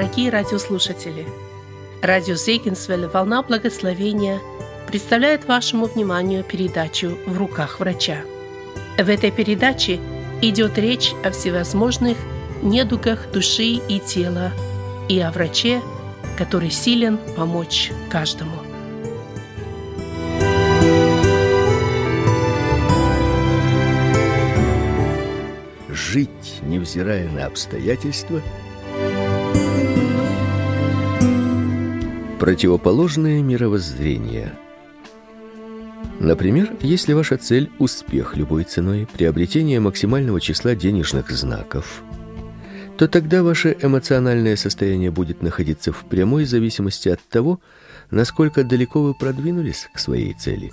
Дорогие радиослушатели, радио Зейгенсвелле «Волна благословения» представляет вашему вниманию передачу «В руках врача». В этой передаче идет речь о всевозможных недугах души и тела и о враче, который силен помочь каждому. Жить, невзирая на обстоятельства – Противоположное мировоззрение. Например, если ваша цель успех любой ценой, приобретение максимального числа денежных знаков, то тогда ваше эмоциональное состояние будет находиться в прямой зависимости от того, насколько далеко вы продвинулись к своей цели.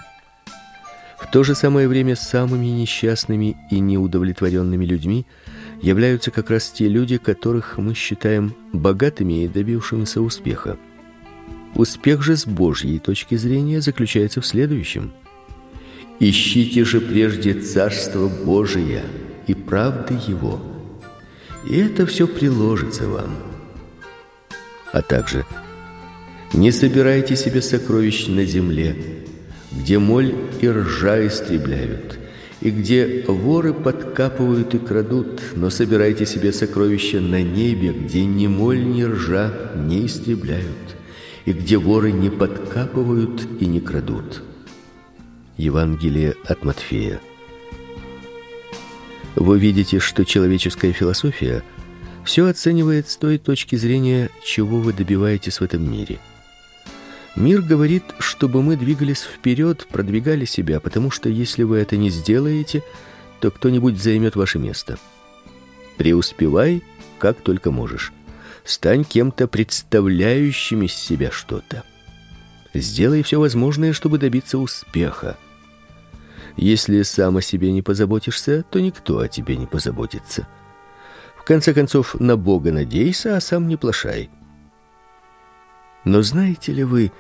В то же самое время самыми несчастными и неудовлетворенными людьми являются как раз те люди, которых мы считаем богатыми и добившимися успеха. Успех же с Божьей точки зрения заключается в следующем: ищите же прежде царство Божие и правды его, и это все приложится вам. А также не собирайте себе сокровищ на земле, где моль и ржа истребляют, и где воры подкапывают и крадут, но собирайте себе сокровища на небе, где ни моль, ни ржа не истребляют и где воры не подкапывают и не крадут. Евангелие от Матфея. Вы видите, что человеческая философия все оценивает с той точки зрения, чего вы добиваетесь в этом мире. Мир говорит, чтобы мы двигались вперед, продвигали себя, потому что если вы это не сделаете, то кто-нибудь займет ваше место. Преуспевай, как только можешь. Стань кем-то представляющим из себя что-то. Сделай все возможное, чтобы добиться успеха. Если сам о себе не позаботишься, то никто о тебе не позаботится. В конце концов, на Бога надейся, а сам не плашай. Но знаете ли вы,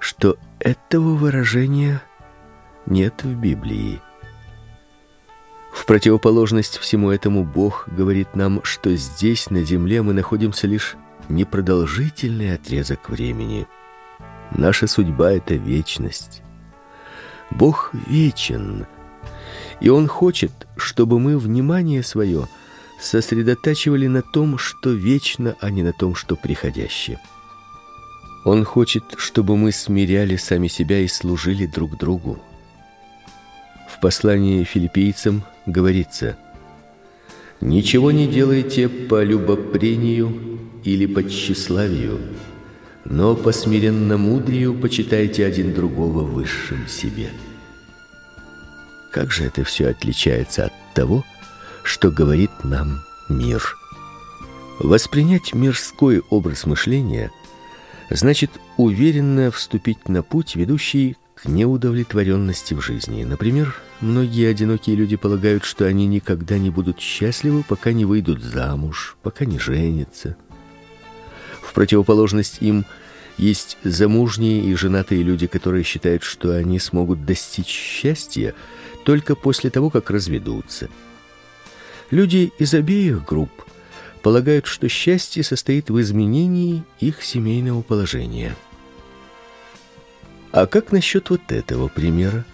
что этого выражения нет в Библии? В противоположность всему этому Бог говорит нам, что здесь на земле мы находимся лишь непродолжительный отрезок времени. Наша судьба это вечность. Бог вечен, и он хочет, чтобы мы внимание свое сосредотачивали на том, что вечно, а не на том, что приходящее. Он хочет, чтобы мы смиряли сами себя и служили друг другу. В послании филиппийцам говорится: Ничего не делайте по любопрению или по тщеславию, но по смиренномудрию почитайте один другого высшим себе. Как же это все отличается от того, что говорит нам мир? Воспринять мирской образ мышления значит уверенно вступить на путь, ведущий к неудовлетворенности в жизни. Например, многие одинокие люди полагают, что они никогда не будут счастливы, пока не выйдут замуж, пока не женятся. В противоположность им есть замужние и женатые люди, которые считают, что они смогут достичь счастья только после того, как разведутся. Люди из обеих групп полагают, что счастье состоит в изменении их семейного положения. А как насчет вот этого примера?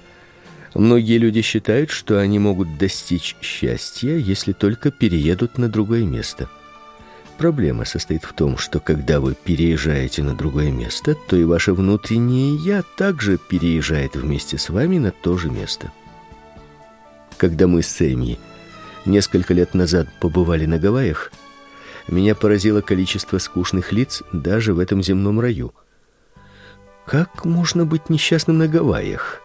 Многие люди считают, что они могут достичь счастья, если только переедут на другое место. Проблема состоит в том, что когда вы переезжаете на другое место, то и ваше внутреннее я также переезжает вместе с вами на то же место. Когда мы с Эми несколько лет назад побывали на Гавайях, меня поразило количество скучных лиц даже в этом земном раю – как можно быть несчастным на Гавайях?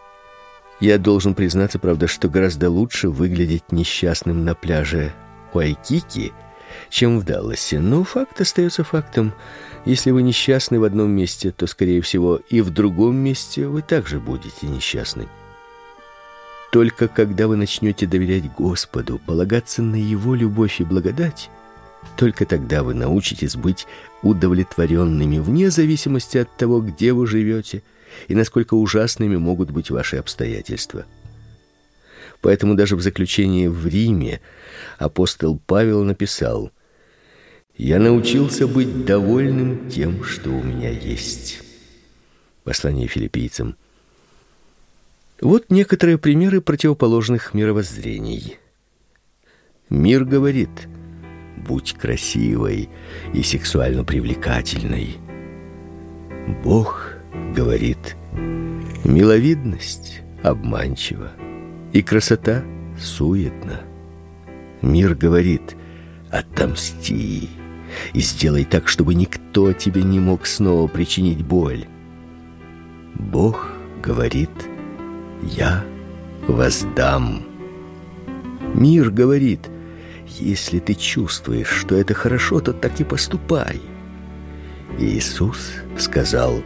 Я должен признаться, правда, что гораздо лучше выглядеть несчастным на пляже Уайкики, чем в Далласе. Но факт остается фактом. Если вы несчастны в одном месте, то, скорее всего, и в другом месте вы также будете несчастны. Только когда вы начнете доверять Господу, полагаться на Его любовь и благодать, только тогда вы научитесь быть удовлетворенными вне зависимости от того, где вы живете и насколько ужасными могут быть ваши обстоятельства. Поэтому даже в заключении в Риме апостол Павел написал: Я научился быть довольным тем, что у меня есть. Послание филиппийцам. Вот некоторые примеры противоположных мировоззрений. Мир говорит: будь красивой и сексуально привлекательной. Бог говорит: миловидность обманчива и красота суетна. Мир говорит: отомсти и сделай так, чтобы никто тебе не мог снова причинить боль. Бог говорит: я воздам. Мир говорит: если ты чувствуешь, что это хорошо, то так и поступай. Иисус сказал: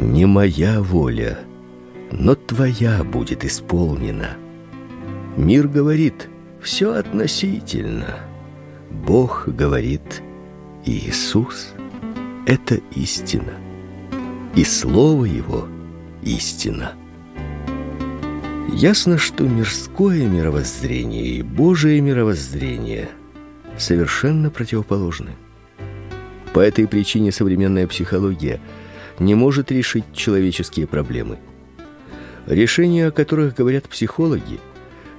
не моя воля, но твоя будет исполнена. Мир говорит: все относительно. Бог говорит: Иисус это истина. И слово его истина. Ясно, что мирское мировоззрение и Божие мировоззрение совершенно противоположны. По этой причине современная психология не может решить человеческие проблемы. Решения, о которых говорят психологи,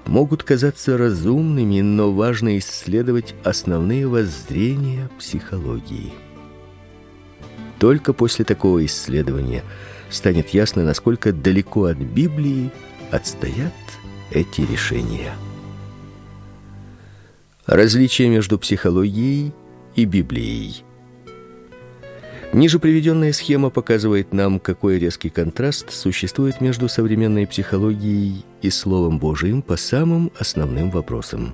могут казаться разумными, но важно исследовать основные воззрения психологии. Только после такого исследования станет ясно, насколько далеко от Библии отстоят эти решения. Различие между психологией и Библией. Ниже приведенная схема показывает нам, какой резкий контраст существует между современной психологией и словом Божиим по самым основным вопросам.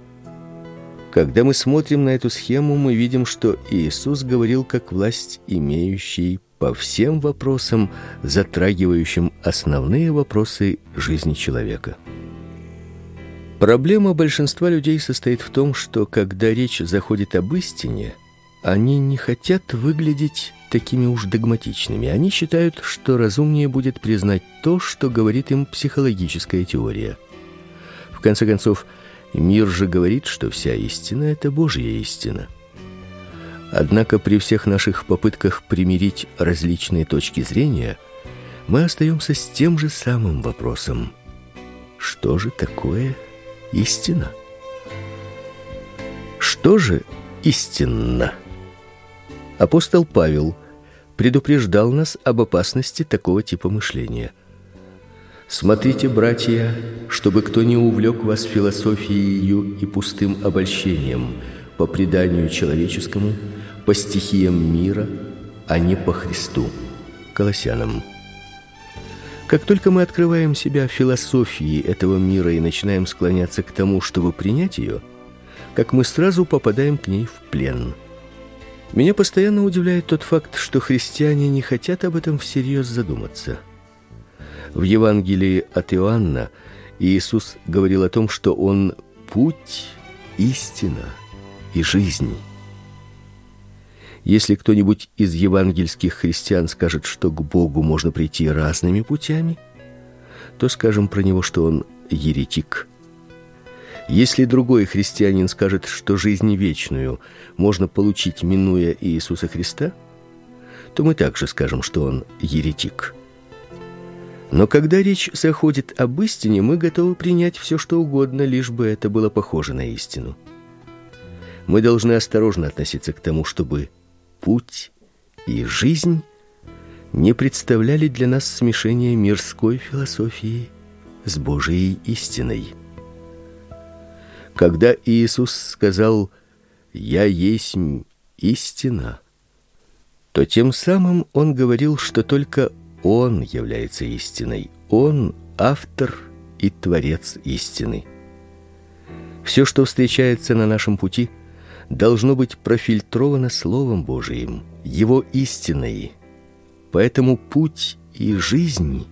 Когда мы смотрим на эту схему, мы видим, что Иисус говорил как власть имеющий по всем вопросам, затрагивающим основные вопросы жизни человека. Проблема большинства людей состоит в том, что когда речь заходит об истине, они не хотят выглядеть такими уж догматичными. Они считают, что разумнее будет признать то, что говорит им психологическая теория. В конце концов, мир же говорит, что вся истина это Божья истина. Однако при всех наших попытках примирить различные точки зрения, мы остаемся с тем же самым вопросом: что же такое истина? Что же истинно? Апостол Павел предупреждал нас об опасности такого типа мышления. Смотрите, братья, чтобы кто не увлек вас философией и пустым обольщением по преданию человеческому, по стихиям мира, а не по Христу. Колоссянам. Как только мы открываем себя философии этого мира и начинаем склоняться к тому, чтобы принять ее, как мы сразу попадаем к ней в плен. Меня постоянно удивляет тот факт, что христиане не хотят об этом всерьез задуматься. В Евангелии от Иоанна Иисус говорил о том, что он путь, истина и жизнь. Если кто-нибудь из евангельских христиан скажет, что к Богу можно прийти разными путями, то скажем про него, что он еретик. Если другой христианин скажет, что жизнь вечную можно получить минуя Иисуса Христа, то мы также скажем, что он еретик. Но когда речь заходит об истине, мы готовы принять все, что угодно, лишь бы это было похоже на истину. Мы должны осторожно относиться к тому, чтобы путь и жизнь не представляли для нас смешения мирской философии с Божией истиной. Когда Иисус сказал «Я есть истина», то тем самым Он говорил, что только Он является истиной, Он – автор и творец истины. Все, что встречается на нашем пути – должно быть профильтровано Словом Божиим, Его истиной. Поэтому путь и жизнь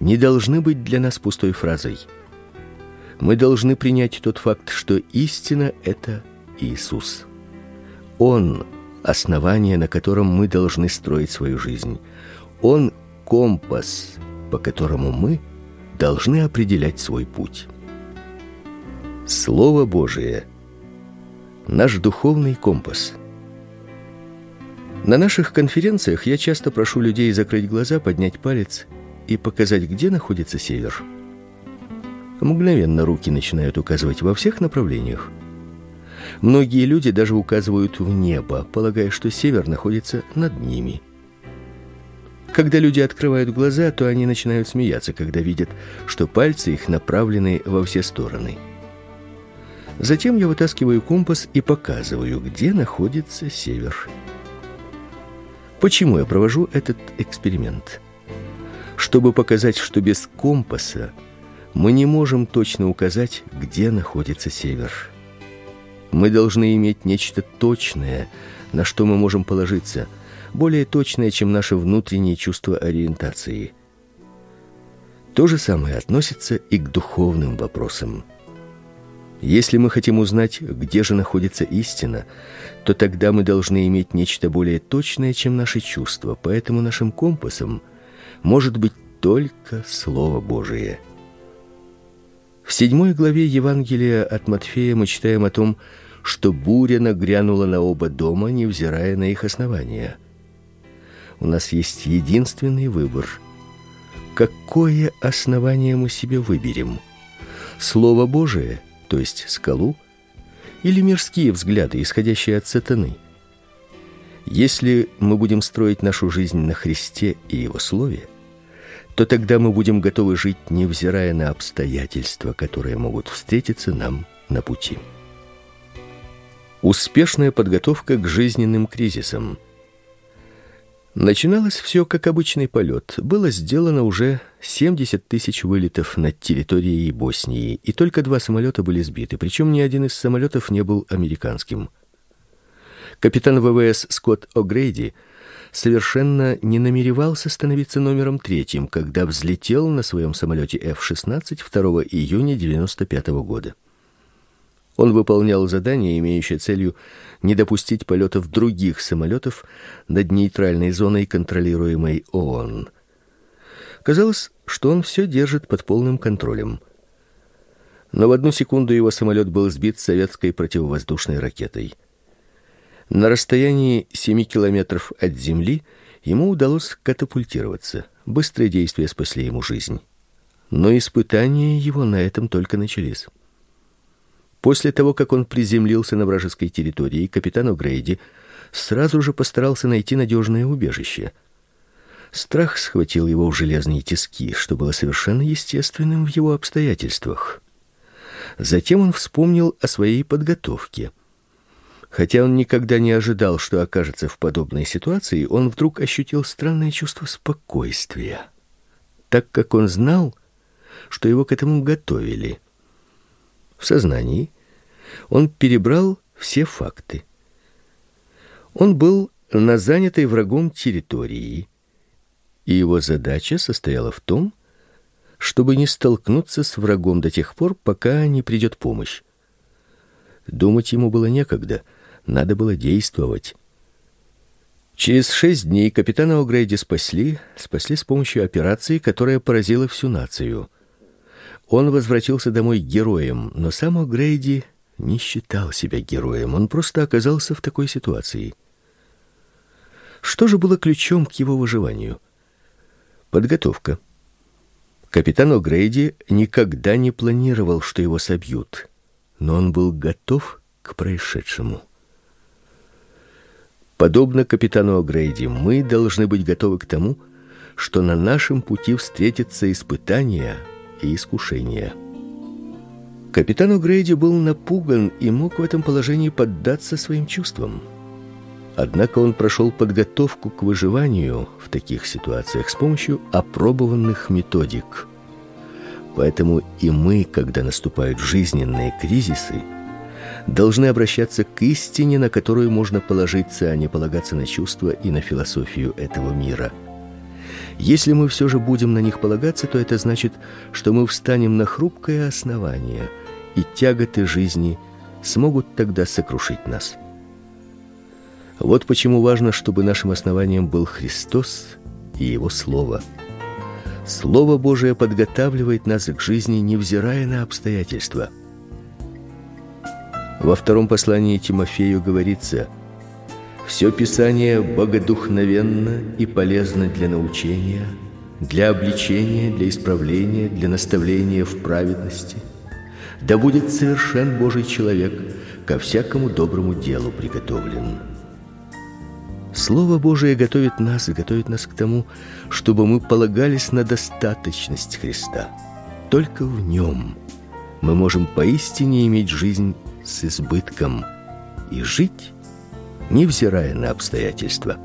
не должны быть для нас пустой фразой. Мы должны принять тот факт, что истина – это Иисус. Он – основание, на котором мы должны строить свою жизнь. Он – компас, по которому мы должны определять свой путь. Слово Божие – Наш духовный компас. На наших конференциях я часто прошу людей закрыть глаза, поднять палец и показать, где находится север. Мгновенно руки начинают указывать во всех направлениях. Многие люди даже указывают в небо, полагая, что север находится над ними. Когда люди открывают глаза, то они начинают смеяться, когда видят, что пальцы их направлены во все стороны. Затем я вытаскиваю компас и показываю, где находится север. Почему я провожу этот эксперимент? Чтобы показать, что без компаса мы не можем точно указать, где находится север. Мы должны иметь нечто точное, на что мы можем положиться, более точное, чем наше внутреннее чувство ориентации. То же самое относится и к духовным вопросам. Если мы хотим узнать, где же находится истина, то тогда мы должны иметь нечто более точное, чем наши чувства. Поэтому нашим компасом может быть только слово Божие. В седьмой главе Евангелия от Матфея мы читаем о том, что буря нагрянула на оба дома, невзирая на их основания. У нас есть единственный выбор. Какое основание мы себе выберем? Слово Божие, то есть скалу, или мирские взгляды, исходящие от сатаны? Если мы будем строить нашу жизнь на Христе и его слове, то тогда мы будем готовы жить, невзирая на обстоятельства, которые могут встретиться нам на пути. Успешная подготовка к жизненным кризисам. Начиналось все как обычный полет. Было сделано уже 70 тысяч вылетов над территорией Боснии, и только два самолета были сбиты, причем ни один из самолетов не был американским. Капитан ВВС Скотт О'Грейди совершенно не намеревался становиться номером третьим, когда взлетел на своем самолете F-16 2 июня 95 года. Он выполнял задание, имеющее целью не допустить полетов других самолетов над нейтральной зоной, контролируемой ООН. Казалось, что он все держит под полным контролем. Но в одну секунду его самолет был сбит советской противовоздушной ракетой. На расстоянии 7 километров от земли ему удалось катапультироваться. Быстрые действия спасли ему жизнь. Но испытания его на этом только начались. После того, как он приземлился на вражеской территории, капитан О'Грейди сразу же постарался найти надежное убежище. Страх схватил его в железные тиски, что было совершенно естественным в его обстоятельствах. Затем он вспомнил о своей подготовке. Хотя он никогда не ожидал, что окажется в подобной ситуации, он вдруг ощутил странное чувство спокойствия, так как он знал, что его к этому готовили. В сознании он перебрал все факты. Он был на занятой врагом территории, и его задача состояла в том, чтобы не столкнуться с врагом до тех пор, пока не придет помощь. Думать ему было некогда, надо было действовать. Через шесть дней капитана Огрейди спасли, спасли с помощью операции, которая поразила всю нацию. Он возвратился домой героем, но сам Огрейди не считал себя героем, он просто оказался в такой ситуации. Что же было ключом к его выживанию? Подготовка. Капитан О'Грейди никогда не планировал, что его собьют, но он был готов к происшедшему. Подобно капитану О'Грейди, мы должны быть готовы к тому, что на нашем пути встретятся испытания и искушения. Капитан О'Грейди был напуган и мог в этом положении поддаться своим чувствам. Однако он прошел подготовку к выживанию в таких ситуациях с помощью опробованных методик. Поэтому и мы, когда наступают жизненные кризисы, должны обращаться к истине, на которую можно положиться, а не полагаться на чувства и на философию этого мира. Если мы все же будем на них полагаться, то это значит, что мы встанем на хрупкое основание – и тяготы жизни смогут тогда сокрушить нас. Вот почему важно, чтобы нашим основанием был Христос и его слово. Слово Божие подготавливает нас к жизни, невзирая на обстоятельства. Во втором послании Тимофею говорится: все Писание богодухновенно и полезно для научения, для обличения, для исправления, для наставления в праведности. Да будет совершен Божий человек, ко всякому доброму делу приготовлен. Слово Божие готовит нас и готовит нас к тому, чтобы мы полагались на достаточность Христа. Только в нем мы можем поистине иметь жизнь с избытком и жить, невзирая на обстоятельства.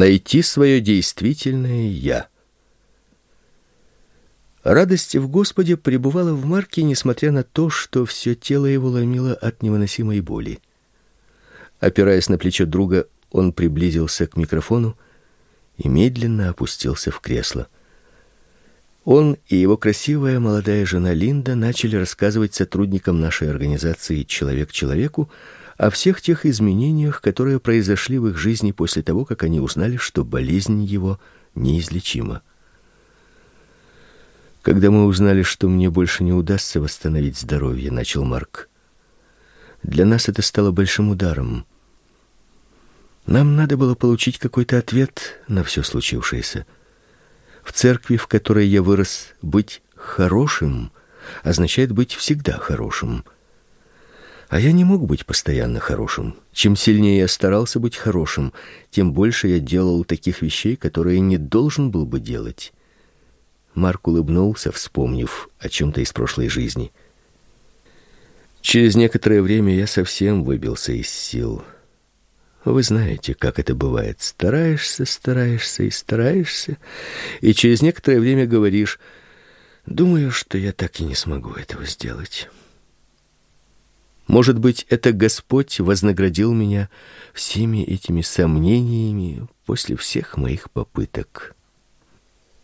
Найти свое действительное я. Радость в Господе пребывала в Марке, несмотря на то, что все тело его ломило от невыносимой боли. Опираясь на плечо друга, он приблизился к микрофону и медленно опустился в кресло. Он и его красивая молодая жена Линда начали рассказывать сотрудникам нашей организации Человек человеку о всех тех изменениях, которые произошли в их жизни после того, как они узнали, что болезнь его неизлечима. Когда мы узнали, что мне больше не удастся восстановить здоровье, начал Марк. Для нас это стало большим ударом. Нам надо было получить какой-то ответ на все случившееся. В церкви, в которой я вырос, быть хорошим означает быть всегда хорошим. А я не мог быть постоянно хорошим. Чем сильнее я старался быть хорошим, тем больше я делал таких вещей, которые не должен был бы делать. Марк улыбнулся, вспомнив о чем то из прошлой жизни. Через некоторое время я совсем выбился из сил. Вы знаете, как это бывает. Стараешься, стараешься и стараешься, и через некоторое время говоришь: "Думаю, что я так и не смогу этого сделать". Может быть, это Господь вознаградил меня всеми этими сомнениями после всех моих попыток.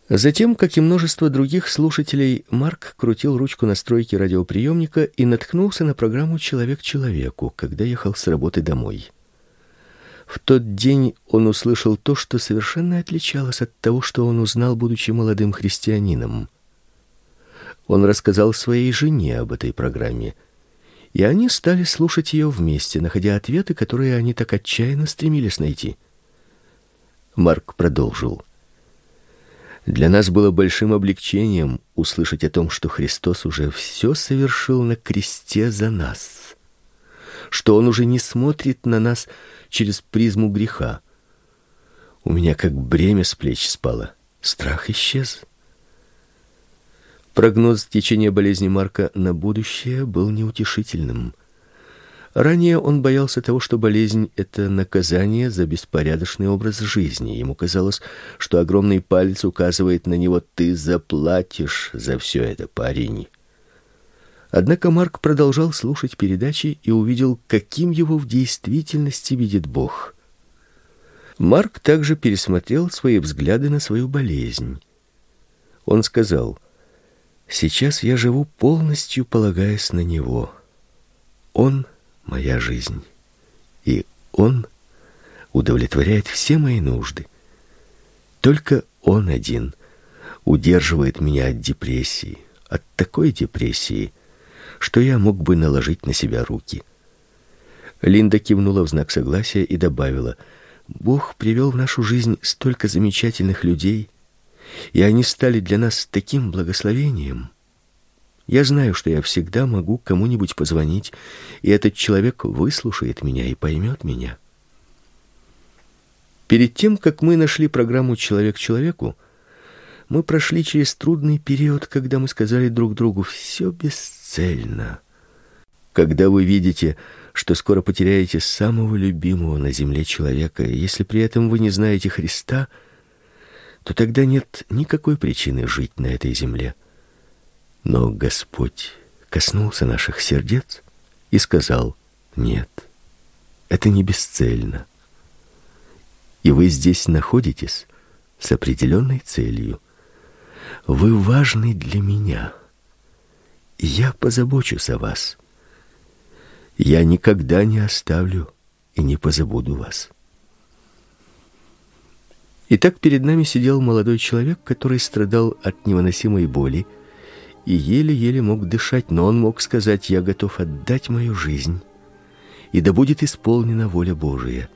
Затем, как и множество других слушателей, Марк крутил ручку настройки радиоприемника и наткнулся на программу Человек человеку, когда ехал с работы домой. В тот день он услышал то, что совершенно отличалось от того, что он узнал, будучи молодым христианином. Он рассказал своей жене об этой программе и они стали слушать ее вместе, находя ответы, которые они так отчаянно стремились найти. Марк продолжил: Для нас было большим облегчением услышать о том, что Христос уже все совершил на кресте за нас, что он уже не смотрит на нас через призму греха. У меня как бремя с плеч спало, страх исчез. Прогноз течения болезни Марка на будущее был неутешительным. Ранее он боялся того, что болезнь это наказание за беспорядочный образ жизни. Ему казалось, что огромный палец указывает на него: "Ты заплатишь за все это, парень". Однако Марк продолжал слушать передачи и увидел, каким его в действительности видит Бог. Марк также пересмотрел свои взгляды на свою болезнь. Он сказал: Сейчас я живу полностью полагаясь на него. Он моя жизнь, и он удовлетворяет все мои нужды. Только он один удерживает меня от депрессии, от такой депрессии, что я мог бы наложить на себя руки. Линда кивнула в знак согласия и добавила: Бог привел в нашу жизнь столько замечательных людей, и они стали для нас таким благословением. Я знаю, что я всегда могу кому-нибудь позвонить, и этот человек выслушает меня и поймет меня. Перед тем, как мы нашли программу «Человек человеку», мы прошли через трудный период, когда мы сказали друг другу «все бесцельно». Когда вы видите, что скоро потеряете самого любимого на земле человека, и если при этом вы не знаете Христа, то тогда нет никакой причины жить на этой земле. Но Господь коснулся наших сердец и сказал «Нет, это не бесцельно. И вы здесь находитесь с определенной целью. Вы важны для меня. Я позабочусь о вас. Я никогда не оставлю и не позабуду вас». Итак, перед нами сидел молодой человек, который страдал от невыносимой боли, и еле-еле мог дышать, но он мог сказать: "Я готов отдать мою жизнь, и да будет исполнена воля Божия".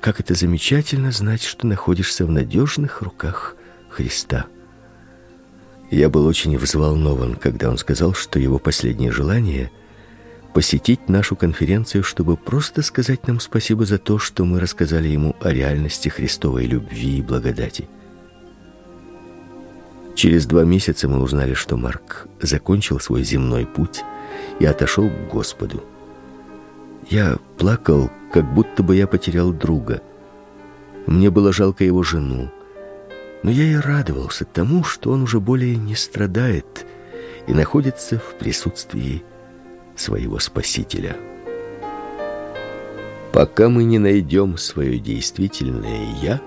Как это замечательно знать, что находишься в надежных руках Христа. Я был очень взволнован, когда он сказал, что его последнее желание посетить нашу конференцию, чтобы просто сказать нам спасибо за то, что мы рассказали ему о реальности Христовой любви и благодати. Через два месяца мы узнали, что Марк закончил свой земной путь и отошел к Господу. Я плакал, как будто бы я потерял друга. Мне было жалко его жену, но я и радовался тому, что он уже более не страдает и находится в присутствии своего Спасителя. Пока мы не найдем свое действительное «я»,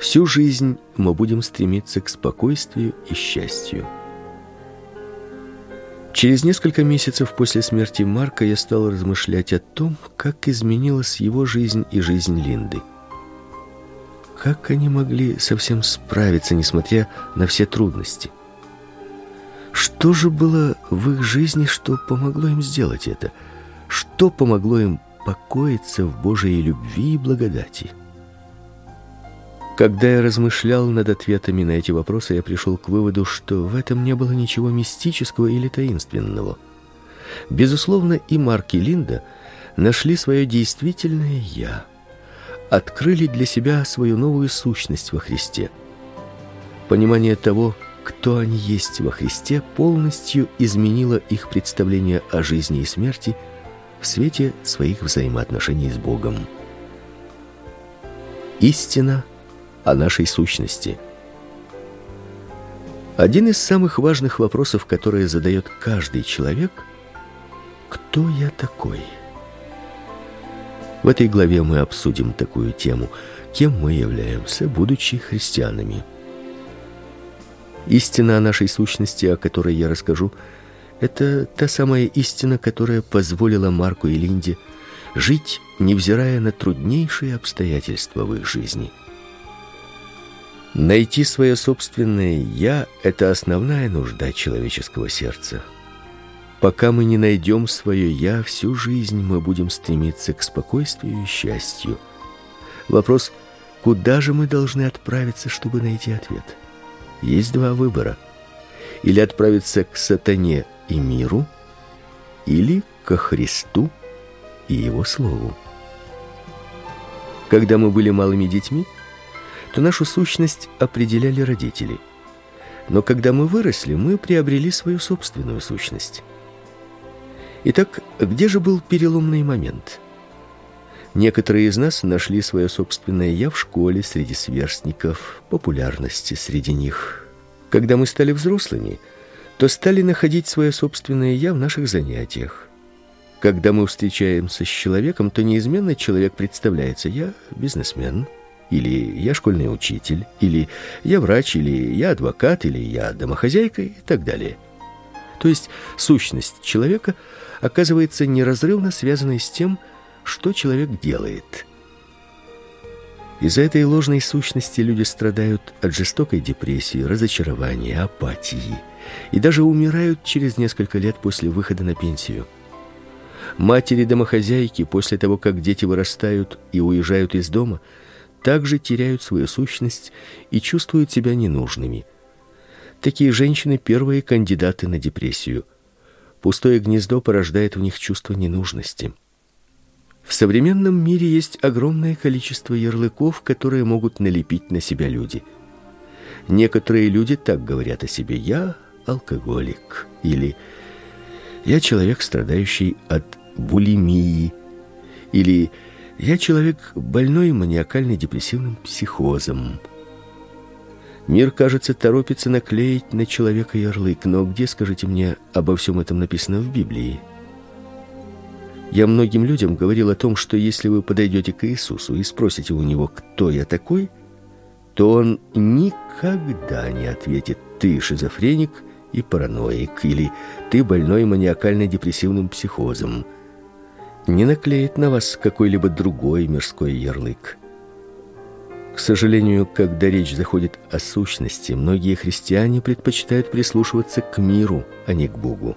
Всю жизнь мы будем стремиться к спокойствию и счастью. Через несколько месяцев после смерти Марка я стал размышлять о том, как изменилась его жизнь и жизнь Линды. Как они могли совсем справиться, несмотря на все трудности? Что же было в их жизни, что помогло им сделать это? Что помогло им покоиться в Божьей любви и благодати? Когда я размышлял над ответами на эти вопросы, я пришел к выводу, что в этом не было ничего мистического или таинственного. Безусловно, и Марк и Линда нашли свое действительное «я», открыли для себя свою новую сущность во Христе. Понимание того, кто они есть во Христе, полностью изменило их представление о жизни и смерти в свете своих взаимоотношений с Богом. Истина – о нашей сущности. Один из самых важных вопросов, которые задает каждый человек кто я такой? В этой главе мы обсудим такую тему, кем мы являемся, будучи христианами. Истина о нашей сущности, о которой я расскажу, это та самая истина, которая позволила Марку и Линде жить, невзирая на труднейшие обстоятельства в их жизни. Найти свое собственное «я» — это основная нужда человеческого сердца. Пока мы не найдем свое «я», всю жизнь мы будем стремиться к спокойствию и счастью. Вопрос, куда же мы должны отправиться, чтобы найти ответ? Есть два выбора. Или отправиться к сатане и миру, или ко Христу и Его Слову. Когда мы были малыми детьми, то нашу сущность определяли родители. Но когда мы выросли, мы приобрели свою собственную сущность. Итак, где же был переломный момент? Некоторые из нас нашли свое собственное «я» в школе, среди сверстников, популярности среди них. Когда мы стали взрослыми, то стали находить свое собственное «я» в наших занятиях. Когда мы встречаемся с человеком, то неизменно человек представляется «я бизнесмен», или я школьный учитель, или я врач, или я адвокат, или я домохозяйка и так далее. То есть сущность человека оказывается неразрывно связанной с тем, что человек делает. Из-за этой ложной сущности люди страдают от жестокой депрессии, разочарования, апатии и даже умирают через несколько лет после выхода на пенсию. Матери-домохозяйки после того, как дети вырастают и уезжают из дома – также теряют свою сущность и чувствуют себя ненужными. Такие женщины первые кандидаты на депрессию. Пустое гнездо порождает в них чувство ненужности. В современном мире есть огромное количество ярлыков, которые могут налепить на себя люди. Некоторые люди так говорят о себе: "Я алкоголик" или "Я человек, страдающий от булимии" или "Я человек больной маниакально-депрессивным психозом". Мир, кажется, торопится наклеить на человека ярлык, но где, скажите мне, обо всем этом написано в Библии? Я многим людям говорил о том, что если вы подойдете к Иисусу и спросите у него, кто я такой, то он никогда не ответит: ты шизофреник и параноик или ты больной маниакально-депрессивным психозом. Не наклеит на вас какой-либо другой мирской ярлык. К сожалению, когда речь заходит о сущности, многие христиане предпочитают прислушиваться к миру, а не к Богу.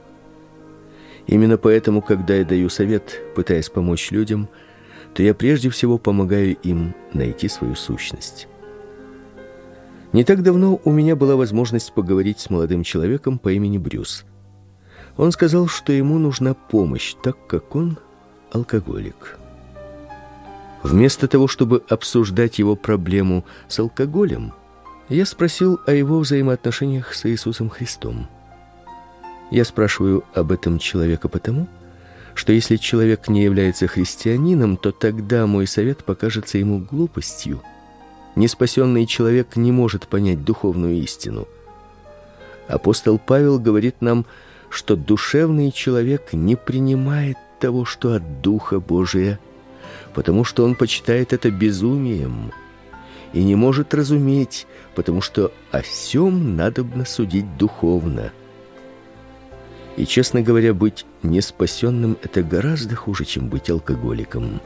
Именно поэтому, когда я даю совет, пытаясь помочь людям, то я прежде всего помогаю им найти свою сущность. Не так давно у меня была возможность поговорить с молодым человеком по имени Брюс. Он сказал, что ему нужна помощь, так как он алкоголик. Вместо того, чтобы обсуждать его проблему с алкоголем, я спросил о его взаимоотношениях с Иисусом Христом. Я спрашиваю об этом человека потому, что если человек не является христианином, то тогда мой совет покажется ему глупостью. Неспасенный человек не может понять духовную истину. Апостол Павел говорит нам, что душевный человек не принимает того, что от духа Божия, потому что он почитает это безумием и не может разуметь, потому что о всем надобно судить духовно. И, честно говоря, быть неспасенным это гораздо хуже, чем быть алкоголиком.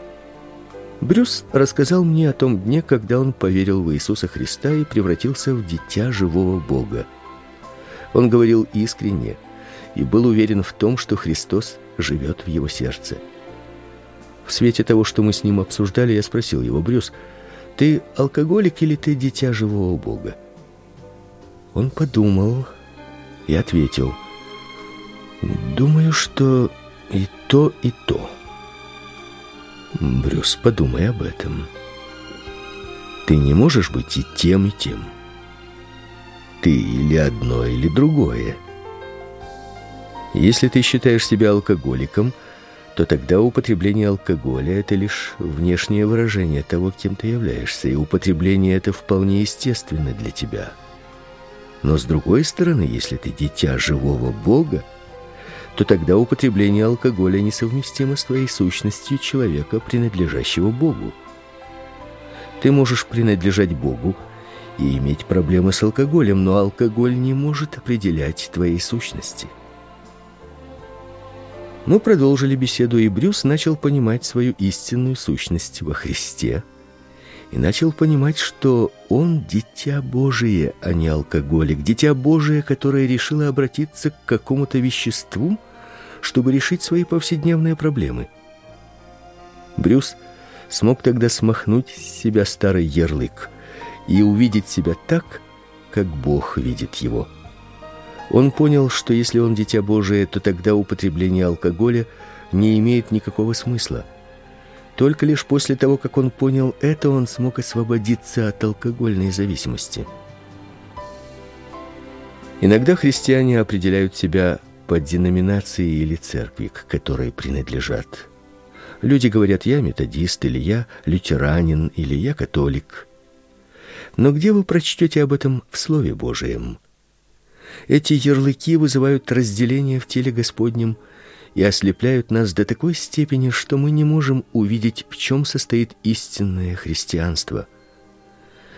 Брюс рассказал мне о том дне, когда он поверил в Иисуса Христа и превратился в дитя живого Бога. Он говорил искренне и был уверен в том, что Христос живет в его сердце. В свете того, что мы с ним обсуждали, я спросил его: "Брюс, ты алкоголик или ты дитя живого Бога?" Он подумал и ответил: Думаю, что и то, и то. Брюс, подумай об этом. Ты не можешь быть и тем, и тем. Ты или одно, или другое. Если ты считаешь себя алкоголиком, то тогда употребление алкоголя это лишь внешнее выражение того, кем ты являешься, и употребление это вполне естественно для тебя. Но с другой стороны, если ты дитя живого Бога, то тогда употребление алкоголя несовместимо с твоей сущностью человека, принадлежащего Богу. Ты можешь принадлежать Богу и иметь проблемы с алкоголем, но алкоголь не может определять твоей сущности. Мы продолжили беседу, и Брюс начал понимать свою истинную сущность во Христе и начал понимать, что он дитя Божие, а не алкоголик, дитя Божие, которое решило обратиться к какому-то веществу, чтобы решить свои повседневные проблемы. Брюс смог тогда смахнуть с себя старый ярлык и увидеть себя так, как Бог видит его. Он понял, что если он дитя Божие, то тогда употребление алкоголя не имеет никакого смысла. Только лишь после того, как он понял это, он смог освободиться от алкогольной зависимости. Иногда христиане определяют себя по деноминации или церкви, к которой принадлежат. Люди говорят: "Я методист" или "Я лютеранин" или "Я католик". Но где вы прочтете об этом в слове Божьем? Эти ярлыки вызывают разделение в теле Господнем и ослепляют нас до такой степени, что мы не можем увидеть, в чем состоит истинное христианство.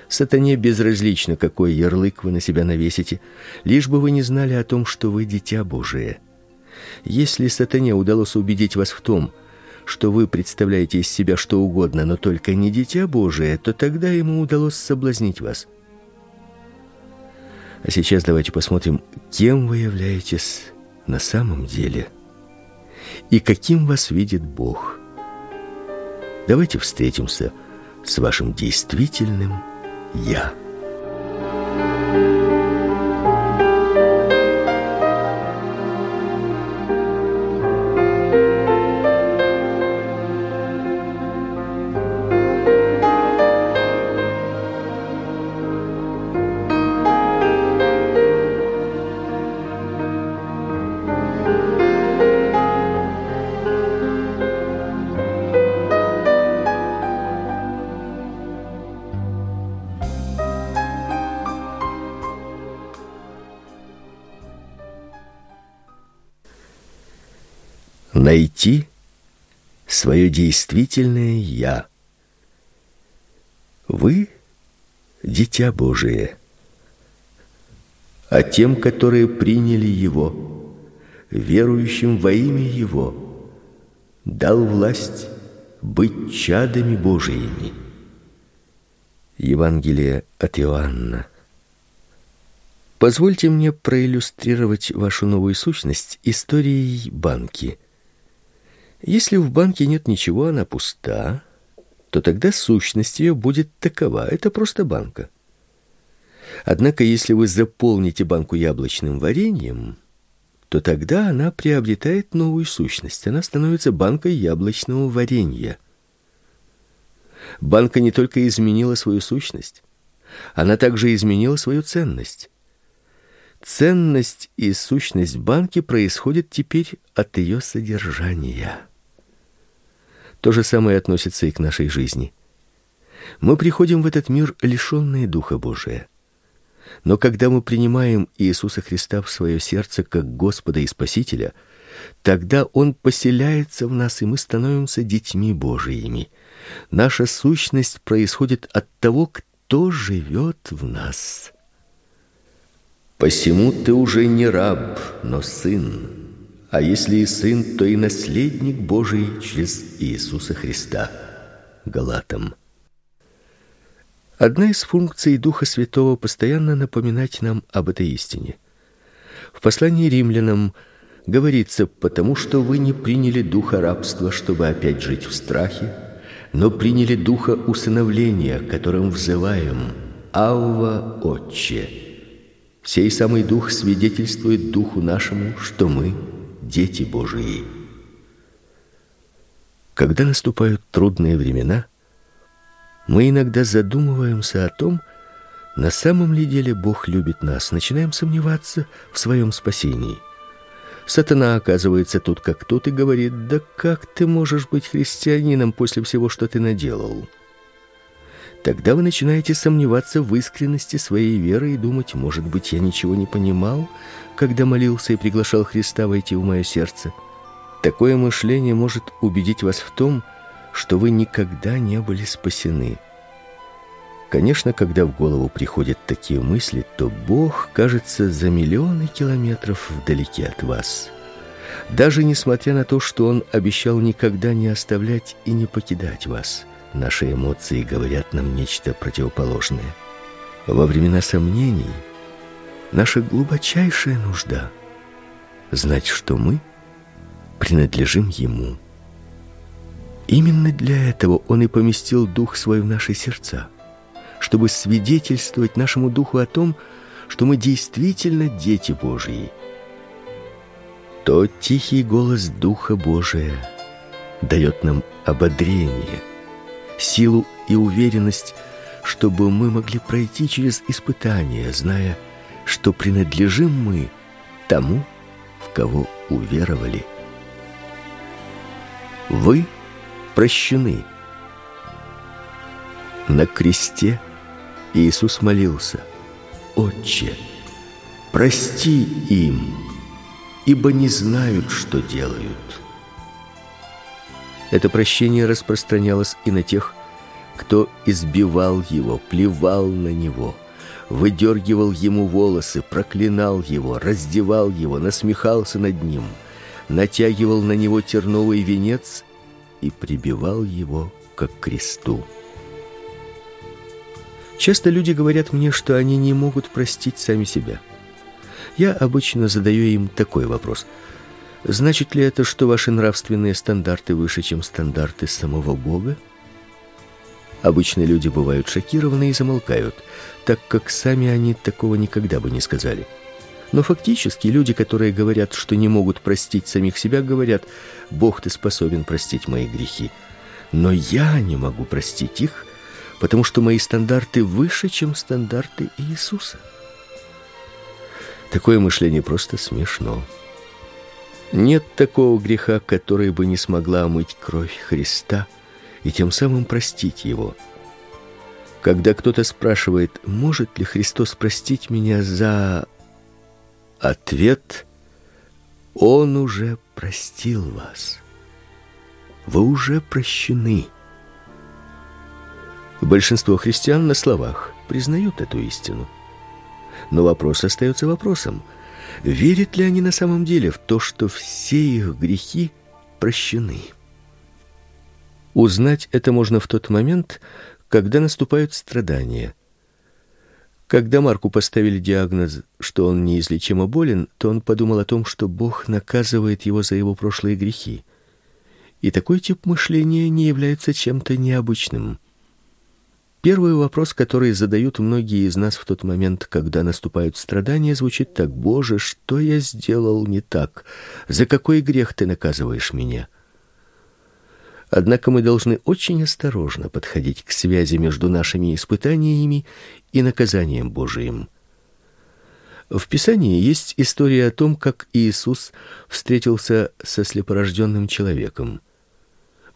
Сатане безразлично, какой ярлык вы на себя навесите, лишь бы вы не знали о том, что вы дитя Божие. Если сатане удалось убедить вас в том, что вы представляете из себя что угодно, но только не дитя Божие, то тогда ему удалось соблазнить вас. А сейчас давайте посмотрим, кем вы являетесь на самом деле и каким вас видит Бог. Давайте встретимся с вашим действительным я. Найти свое действительное «я». Вы — дитя Божие. А тем, которые приняли Его, верующим во имя Его, дал власть быть чадами Божиими. Евангелие от Иоанна. Позвольте мне проиллюстрировать вашу новую сущность историей банки. Если в банке нет ничего, она пуста, то тогда сущность ее будет такова. Это просто банка. Однако, если вы заполните банку яблочным вареньем, то тогда она приобретает новую сущность. Она становится банкой яблочного варенья. Банка не только изменила свою сущность, она также изменила свою ценность. Ценность и сущность банки происходят теперь от ее содержания. То же самое относится и к нашей жизни. Мы приходим в этот мир лишенные Духа Божия. Но когда мы принимаем Иисуса Христа в свое сердце как Господа и Спасителя, тогда Он поселяется в нас, и мы становимся детьми Божиими. Наша сущность происходит от того, кто живет в нас. Посему ты уже не раб, но сын. А если и сын, то и наследник Божий через Иисуса Христа. Галатам. Одна из функций Духа Святого постоянно напоминать нам об этой истине. В послании римлянам говорится: "Потому что вы не приняли духа рабства, чтобы опять жить в страхе, но приняли духа усыновления, которым взываем: Авва, Отче". Сей самый дух свидетельствует духу нашему, что мы дети Божии. Когда наступают трудные времена, мы иногда задумываемся о том, на самом ли деле Бог любит нас, начинаем сомневаться в своем спасении. Сатана оказывается тут как тут и говорит: "Да как ты можешь быть христианином после всего, что ты наделал?" Тогда вы начинаете сомневаться в искренности своей веры и думать, может быть, я ничего не понимал, когда молился и приглашал Христа войти в мое сердце. Такое мышление может убедить вас в том, что вы никогда не были спасены. Конечно, когда в голову приходят такие мысли, то Бог кажется за миллионы километров вдалеке от вас. Даже несмотря на то, что он обещал никогда не оставлять и не покидать вас. Наши эмоции говорят нам нечто противоположное. Во времена сомнений наша глубочайшая нужда знать, что мы принадлежим ему. Именно для этого он и поместил дух свой в наши сердца, чтобы свидетельствовать нашему духу о том, что мы действительно дети Божьи. Тот тихий голос духа Божия дает нам ободрение, силу и уверенность, чтобы мы могли пройти через испытания, зная, что принадлежим мы тому, в кого уверовали. Вы прощены. На кресте Иисус молился: "Отче, прости им, ибо не знают, что делают". Это прощение распространялось и на тех, кто избивал его, плевал на него, выдергивал ему волосы, проклинал его, раздевал его, насмехался над ним, натягивал на него терновый венец и прибивал его к кресту. Часто люди говорят мне, что они не могут простить сами себя. Я обычно задаю им такой вопрос: Значит ли это, что ваши нравственные стандарты выше, чем стандарты самого Бога? Обычно люди бывают шокированы и замолкают, так как сами они такого никогда бы не сказали. Но фактически люди, которые говорят, что не могут простить самих себя, говорят: "Бог ты способен простить мои грехи". Но я не могу простить их, потому что мои стандарты выше, чем стандарты Иисуса. Такое мышление просто смешно. Нет такого греха, который бы не смогла омыть кровь Христа и тем самым простить его. Когда кто-то спрашивает, может ли Христос простить меня за ответ, он уже простил вас. Вы уже прощены. Большинство христиан на словах признают эту истину. Но вопрос остается вопросом. Верят ли они на самом деле в то, что все их грехи прощены? Узнать это можно в тот момент, когда наступают страдания. Когда Марку поставили диагноз, что он неизлечимо болен, то он подумал о том, что Бог наказывает его за его прошлые грехи. И такой тип мышления не является чем-то необычным. Первый вопрос, который задают многие из нас в тот момент, когда наступают страдания, звучит так: "Боже, что я сделал не так? За какой грех ты наказываешь меня?" Однако мы должны очень осторожно подходить к связи между нашими испытаниями и наказанием Божиим. В Писании есть история о том, как Иисус встретился со слепорожденным человеком.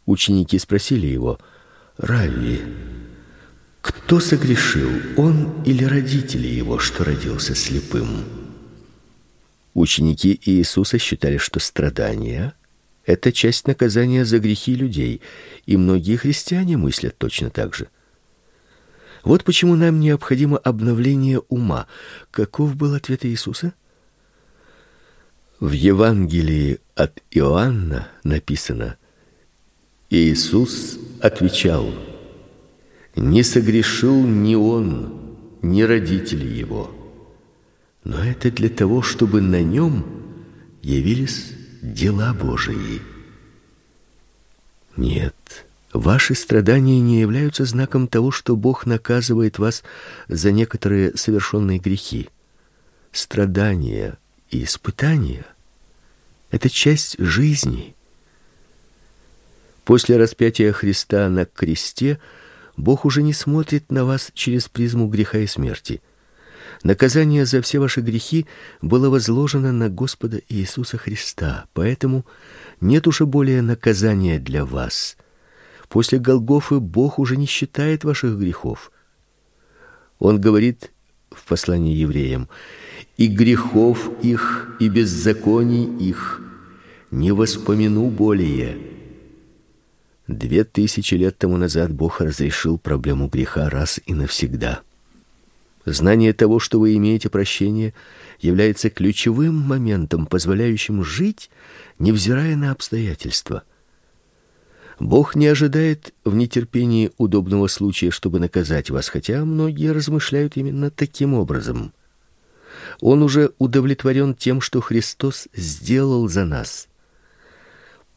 Ученики спросили его: "Равви, кто согрешил, он или родители его, что родился слепым?" Ученики Иисуса считали, что страдания это часть наказания за грехи людей, и многие христиане мыслят точно так же. Вот почему нам необходимо обновление ума. Каков был ответ Иисуса? В Евангелии от Иоанна написано: Иисус отвечал: Не согрешил ни он, ни родители его. Но это для того, чтобы на нем явились дела Божии. Нет, ваши страдания не являются знаком того, что Бог наказывает вас за некоторые совершенные грехи. Страдания и испытания это часть жизни. После распятия Христа на кресте Бог уже не смотрит на вас через призму греха и смерти. Наказание за все ваши грехи было возложено на Господа Иисуса Христа. Поэтому нет уже более наказания для вас. После Голгофы Бог уже не считает ваших грехов. Он говорит в послании евреям: "И грехов их, и беззаконий их не воспомину более". Две тысячи лет тому назад Бог разрешил проблему греха раз и навсегда. Знание того, что вы имеете прощение, является ключевым моментом, позволяющим жить, невзирая на обстоятельства. Бог не ожидает в нетерпении удобного случая, чтобы наказать вас, хотя многие размышляют именно таким образом. Он уже удовлетворен тем, что Христос сделал за нас.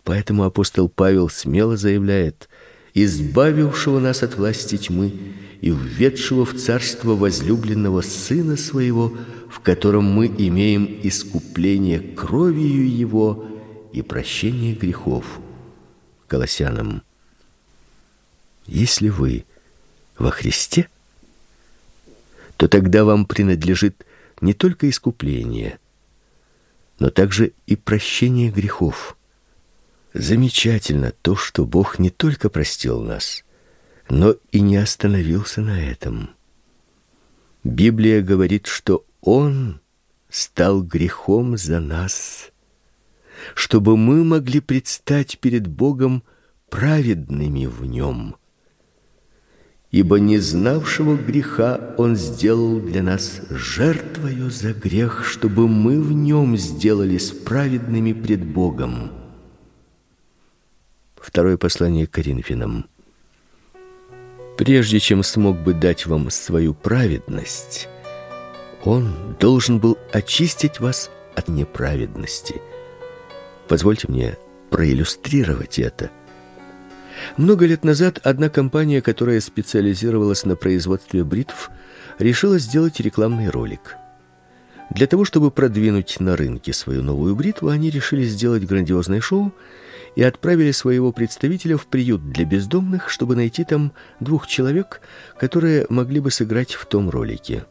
Поэтому апостол Павел смело заявляет: избавившего нас от власти тьмы и введшего в царство возлюбленного сына своего, в котором мы имеем искупление кровью его и прощение грехов. Колоссянам. Если вы во Христе, то тогда вам принадлежит не только искупление, но также и прощение грехов. Замечательно то, что Бог не только простил нас, но и не остановился на этом. Библия говорит, что он стал грехом за нас, чтобы мы могли предстать перед Богом праведными в нем. Ибо не знавшего греха он сделал для нас жертвою за грех, чтобы мы в нем сделались праведными пред Богом. Второе послание к Коринфянам. Прежде чем смог бы дать вам свою праведность, он должен был очистить вас от неправедности. Позвольте мне проиллюстрировать это. Много лет назад одна компания, которая специализировалась на производстве бритв, решила сделать рекламный ролик. Для того, чтобы продвинуть на рынке свою новую бритву, они решили сделать грандиозное шоу и отправили своего представителя в приют для бездомных, чтобы найти там двух человек, которые могли бы сыграть в том ролике.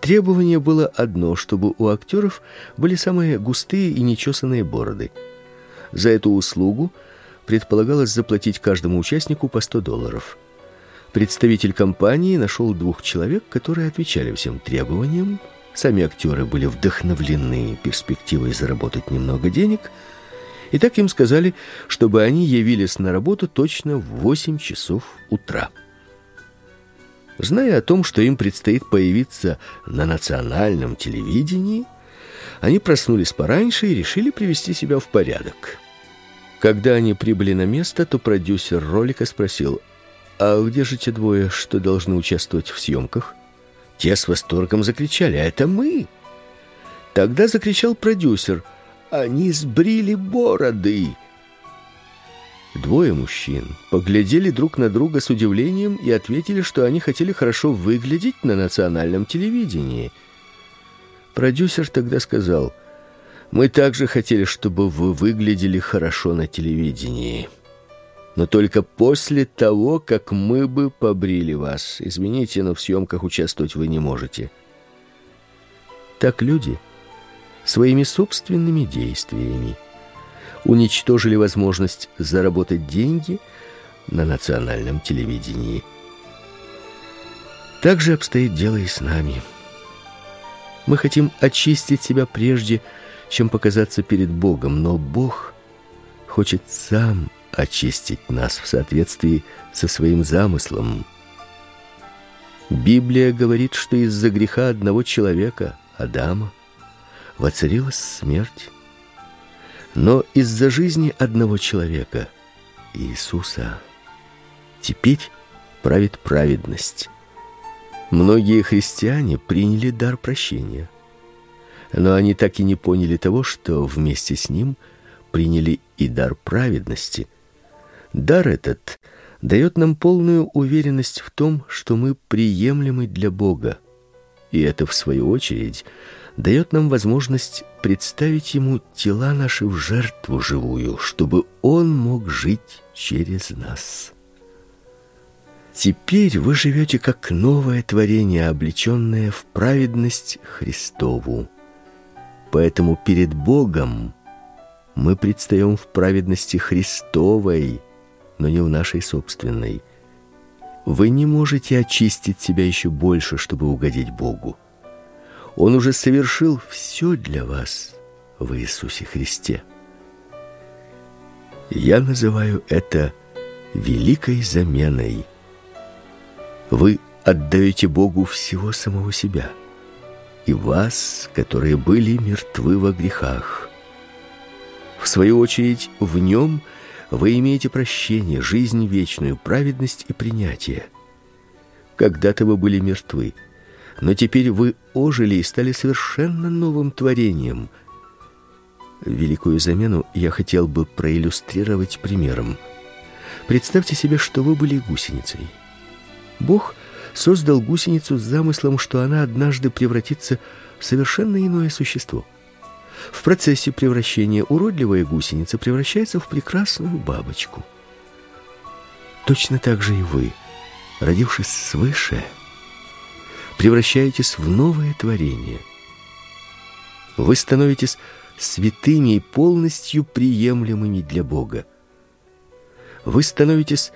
Требование было одно, чтобы у актеров были самые густые и нечесанные бороды. За эту услугу предполагалось заплатить каждому участнику по 100 долларов. Представитель компании нашел двух человек, которые отвечали всем требованиям. Сами актеры были вдохновлены перспективой заработать немного денег – И так им сказали, чтобы они явились на работу точно в 8 часов утра. Зная о том, что им предстоит появиться на национальном телевидении, они проснулись пораньше и решили привести себя в порядок. Когда они прибыли на место, то продюсер ролика спросил, «А где же те двое, что должны участвовать в съемках?» Те с восторгом закричали, «А это мы!» Тогда закричал продюсер, «Они сбрили бороды!» Двое мужчин поглядели друг на друга с удивлением и ответили, что они хотели хорошо выглядеть на национальном телевидении. Продюсер тогда сказал, «Мы также хотели, чтобы вы выглядели хорошо на телевидении, но только после того, как мы бы побрили вас. Извините, но в съемках участвовать вы не можете». Так люди своими собственными действиями уничтожили возможность заработать деньги на национальном телевидении. Так же обстоит дело и с нами. Мы хотим очистить себя прежде, чем показаться перед Богом, но Бог хочет сам очистить нас в соответствии со своим замыслом. Библия говорит, что из-за греха одного человека, Адама, воцарилась смерть. Но из-за жизни одного человека, Иисуса, теперь правит праведность. Многие христиане приняли дар прощения, но они так и не поняли того, что вместе с ним приняли и дар праведности. Дар этот дает нам полную уверенность в том, что мы приемлемы для Бога. И это в свою очередь дает нам возможность представить ему тела наши в жертву живую, чтобы он мог жить через нас. Теперь вы живете как новое творение, облеченное в праведность Христову. Поэтому перед Богом мы предстаем в праведности Христовой, но не в нашей собственной. Вы не можете очистить себя еще больше, чтобы угодить Богу. Он уже совершил все для вас в Иисусе Христе. Я называю это великой заменой. Вы отдаете Богу всего самого себя и вас, которые были мертвы во грехах. В свою очередь, в нем вы имеете прощение, жизнь вечную, праведность и принятие. Когда-то вы были мертвы, но теперь вы ожили и стали совершенно новым творением. Великую замену я хотел бы проиллюстрировать примером. Представьте себе, что вы были гусеницей. Бог создал гусеницу с замыслом, что она однажды превратится в совершенно иное существо. В процессе превращения уродливая гусеница превращается в прекрасную бабочку. Точно так же и вы, родившись свыше, превращаетесь в новое творение. Вы становитесь святыми и полностью приемлемыми для Бога. Вы становитесь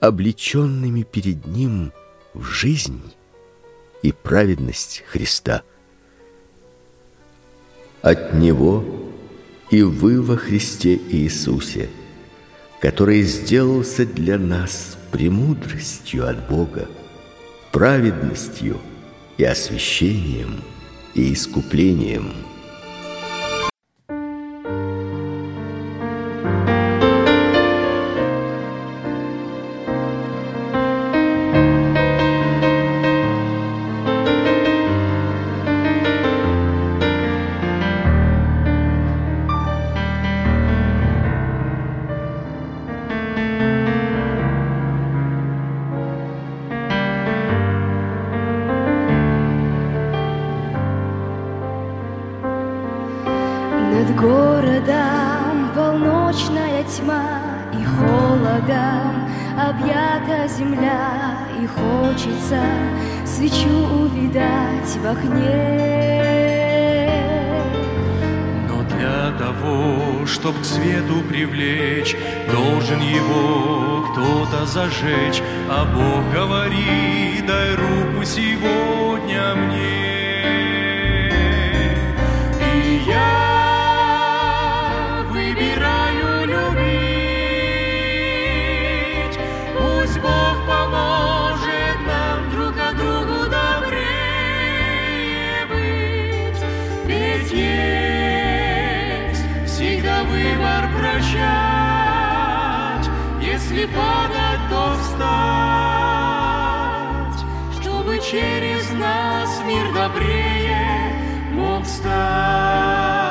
облеченными перед Ним в жизнь и праведность Христа. От Него и вы во Христе Иисусе, который сделался для нас премудростью от Бога, праведностью – и освящением, и искуплением – если падать, то встать, чтобы через нас мир добрее мог стать.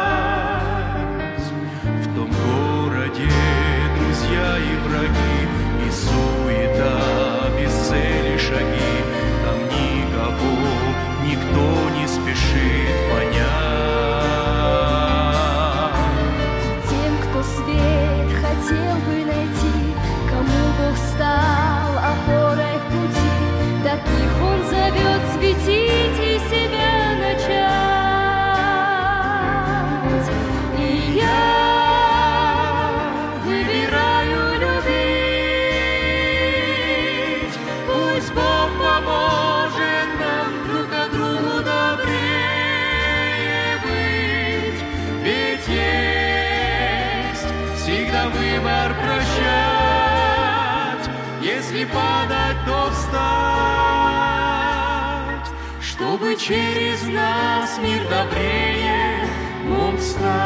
Через нас мир добрее мог стать.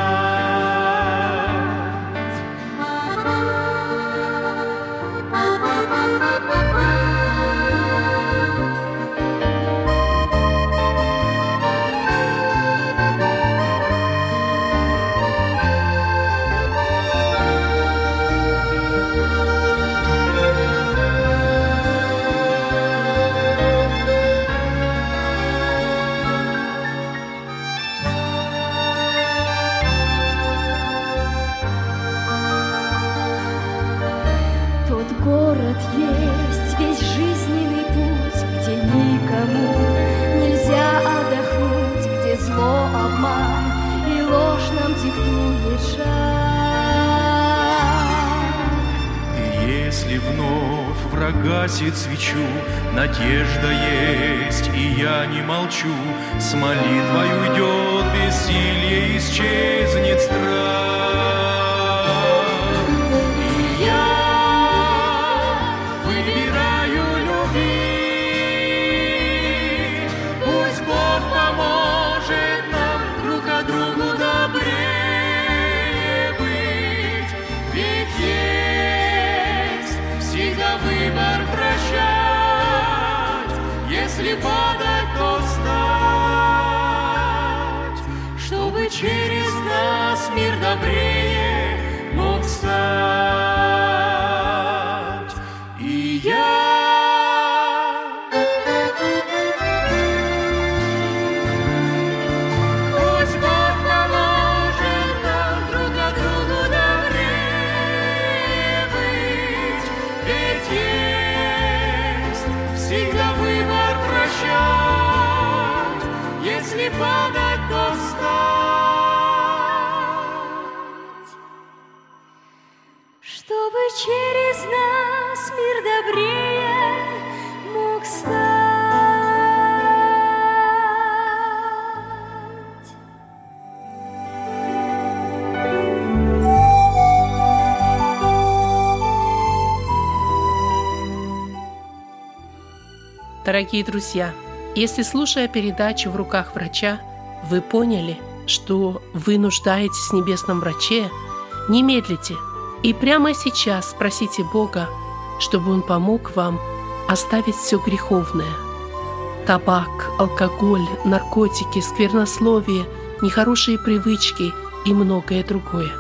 Гасит свечу, надежда есть, и я не молчу. С молитвой уйдет бессилие, исчезнет страх. Дорогие друзья, если слушая передачу в руках врача, вы поняли, что вы нуждаетесь в небесном враче, не медлите и прямо сейчас спросите Бога, чтобы Он помог вам оставить все греховное. Табак, алкоголь, наркотики, сквернословие, нехорошие привычки и многое другое.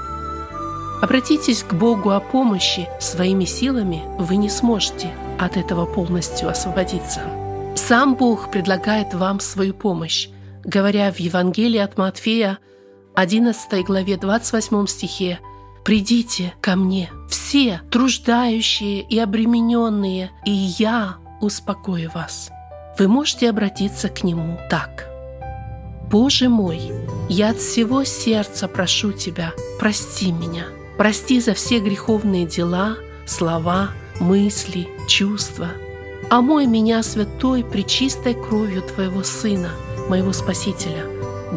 Обратитесь к Богу о помощи, своими силами вы не сможете – от этого полностью освободиться. Сам Бог предлагает вам свою помощь, говоря в Евангелии от Матфея, 11 главе 28 стихе «Придите ко мне, все труждающие и обремененные, и я успокою вас». Вы можете обратиться к Нему так. «Боже мой, я от всего сердца прошу Тебя, прости меня, прости за все греховные дела, слова, мысли, чувства. Омой меня святой причистой кровью Твоего Сына, моего Спасителя,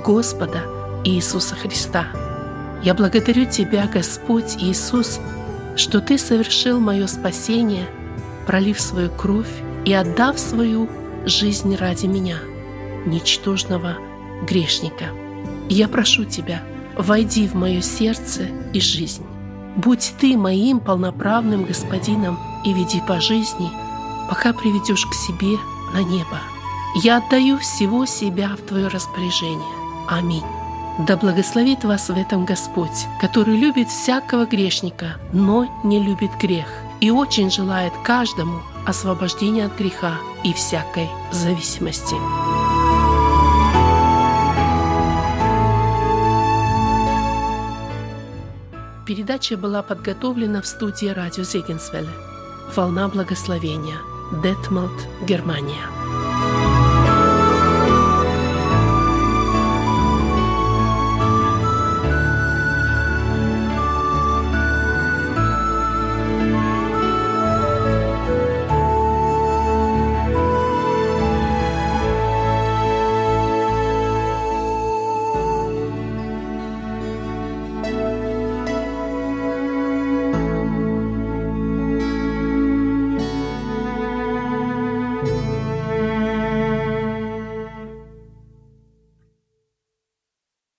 Господа Иисуса Христа. Я благодарю Тебя, Господь Иисус, что Ты совершил мое спасение, пролив свою кровь и отдав свою жизнь ради меня, ничтожного грешника. Я прошу Тебя, войди в мое сердце и жизнь. Будь ты моим полноправным господином и веди по жизни, пока приведешь к себе на небо. Я отдаю всего себя в Твое распоряжение. Аминь. Да благословит вас в этом Господь, который любит всякого грешника, но не любит грех, и очень желает каждому освобождения от греха и всякой зависимости. Передача была подготовлена в студии радио Зегенсвелле. «Волна благословения», Detmold, Germania.